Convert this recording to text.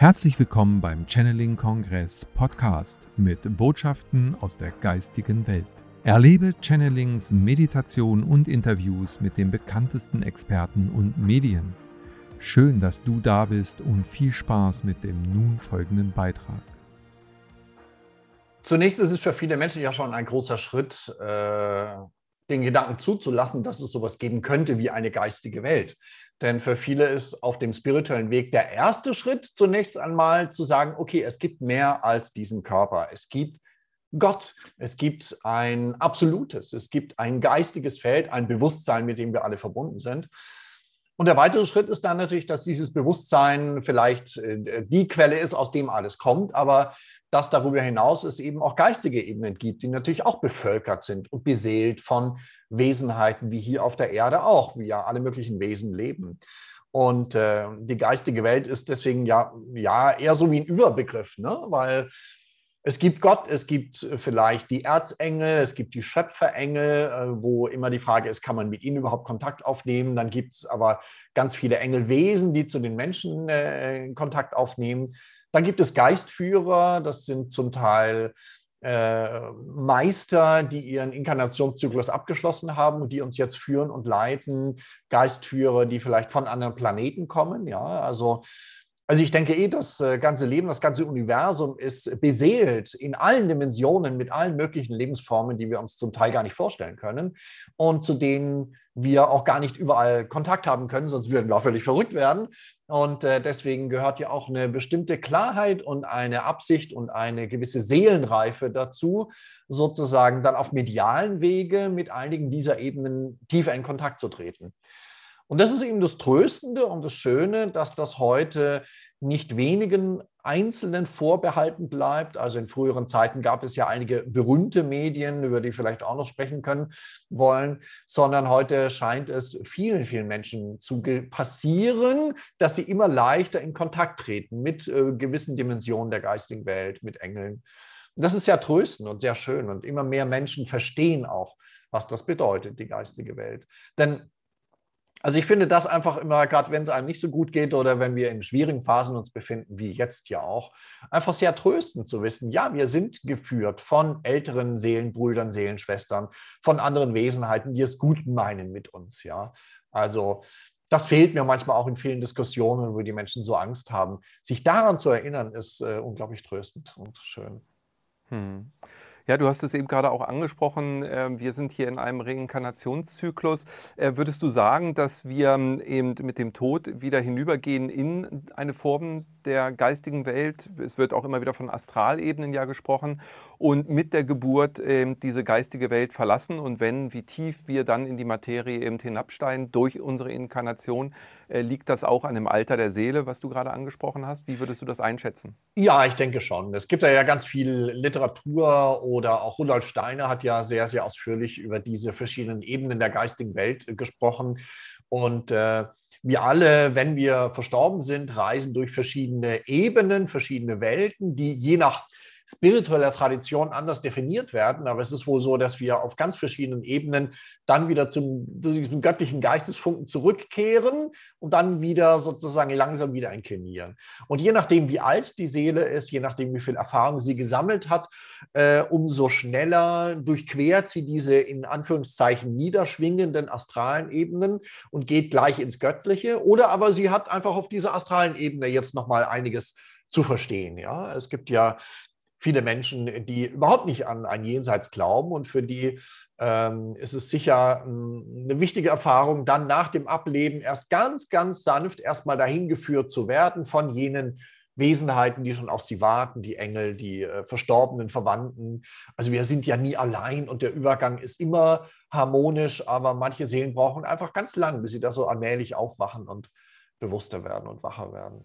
Herzlich willkommen beim Channeling Kongress Podcast mit Botschaften aus der geistigen Welt. Erlebe Channelings, Meditation und Interviews mit den bekanntesten Experten und Medien. Schön, dass du da bist und viel Spaß mit dem nun folgenden Beitrag. Zunächst ist es für viele Menschen ja schon ein großer Schritt, äh, den Gedanken zuzulassen, dass es sowas geben könnte wie eine geistige Welt. Denn für viele ist auf dem spirituellen Weg der erste Schritt zunächst einmal zu sagen, okay, es gibt mehr als diesen Körper. Es gibt Gott. Es gibt ein absolutes, es gibt ein geistiges Feld, ein Bewusstsein, mit dem wir alle verbunden sind. Und der weitere Schritt ist dann natürlich, dass dieses Bewusstsein vielleicht äh, die Quelle ist, aus dem alles kommt, aber dass darüber hinaus es eben auch geistige Ebenen gibt, die natürlich auch bevölkert sind und beseelt von Wesenheiten, wie hier auf der Erde auch, wie ja alle möglichen Wesen leben. Und äh, die geistige Welt ist deswegen ja, ja eher so wie ein Überbegriff, ne? weil es gibt Gott, es gibt vielleicht die Erzengel, es gibt die Schöpferengel, äh, wo immer die Frage ist, kann man mit ihnen überhaupt Kontakt aufnehmen? Dann gibt es aber ganz viele Engelwesen, die zu den Menschen äh, Kontakt aufnehmen. Dann gibt es Geistführer, das sind zum Teil äh, Meister, die ihren Inkarnationszyklus abgeschlossen haben und die uns jetzt führen und leiten. Geistführer, die vielleicht von anderen Planeten kommen. Ja, also also ich denke eh, das äh, ganze Leben, das ganze Universum ist beseelt in allen Dimensionen mit allen möglichen Lebensformen, die wir uns zum Teil gar nicht vorstellen können und zu denen wir auch gar nicht überall Kontakt haben können, sonst würden wir auch völlig verrückt werden. Und äh, deswegen gehört ja auch eine bestimmte Klarheit und eine Absicht und eine gewisse Seelenreife dazu, sozusagen dann auf medialen Wege mit einigen dieser Ebenen tiefer in Kontakt zu treten. Und das ist eben das Tröstende und das Schöne, dass das heute nicht wenigen Einzelnen vorbehalten bleibt. Also in früheren Zeiten gab es ja einige berühmte Medien, über die vielleicht auch noch sprechen können wollen, sondern heute scheint es vielen, vielen Menschen zu passieren, dass sie immer leichter in Kontakt treten mit äh, gewissen Dimensionen der geistigen Welt, mit Engeln. Das ist ja tröstend und sehr schön und immer mehr Menschen verstehen auch, was das bedeutet, die geistige Welt. Denn also ich finde das einfach immer, gerade wenn es einem nicht so gut geht oder wenn wir in schwierigen Phasen uns befinden, wie jetzt ja auch, einfach sehr tröstend zu wissen, ja, wir sind geführt von älteren Seelenbrüdern, Seelenschwestern, von anderen Wesenheiten, die es gut meinen mit uns, ja. Also das fehlt mir manchmal auch in vielen Diskussionen, wo die Menschen so Angst haben. Sich daran zu erinnern, ist äh, unglaublich tröstend und schön. Hm. Ja, du hast es eben gerade auch angesprochen. Ähm, wir sind hier in einem Reinkarnationszyklus. Äh, würdest du sagen, dass wir ähm, eben mit dem Tod wieder hinübergehen in eine Form der geistigen Welt? Es wird auch immer wieder von Astralebenen ja gesprochen. Und mit der Geburt diese geistige Welt verlassen. Und wenn, wie tief wir dann in die Materie eben hinabsteigen durch unsere Inkarnation, äh, liegt das auch an dem Alter der Seele, was du gerade angesprochen hast? Wie würdest du das einschätzen? Ja, ich denke schon. Es gibt ja ganz viel Literatur oder auch Rudolf Steiner hat ja sehr, sehr ausführlich über diese verschiedenen Ebenen der geistigen Welt gesprochen. Und äh, wir alle, wenn wir verstorben sind, reisen durch verschiedene Ebenen, verschiedene Welten, die je nach spiritueller Tradition anders definiert werden. Aber es ist wohl so, dass wir auf ganz verschiedenen Ebenen dann wieder zum, zum göttlichen Geistesfunken zurückkehren und dann wieder sozusagen langsam wieder inklinieren. Und je nachdem, wie alt die Seele ist, je nachdem, wie viel Erfahrung sie gesammelt hat, äh, umso schneller durchquert sie diese in Anführungszeichen niederschwingenden astralen Ebenen und geht gleich ins Göttliche. Oder aber sie hat einfach auf dieser astralen Ebene jetzt nochmal einiges zu verstehen. Ja, es gibt ja viele Menschen, die überhaupt nicht an ein Jenseits glauben und für die ähm, ist es sicher ähm, eine wichtige Erfahrung, dann nach dem Ableben erst ganz, ganz sanft erstmal dahin geführt zu werden von jenen Wesenheiten, die schon auf sie warten, die Engel, die äh, verstorbenen Verwandten. Also wir sind ja nie allein und der Übergang ist immer harmonisch, aber manche Seelen brauchen einfach ganz lang, bis sie da so allmählich aufwachen und bewusster werden und wacher werden.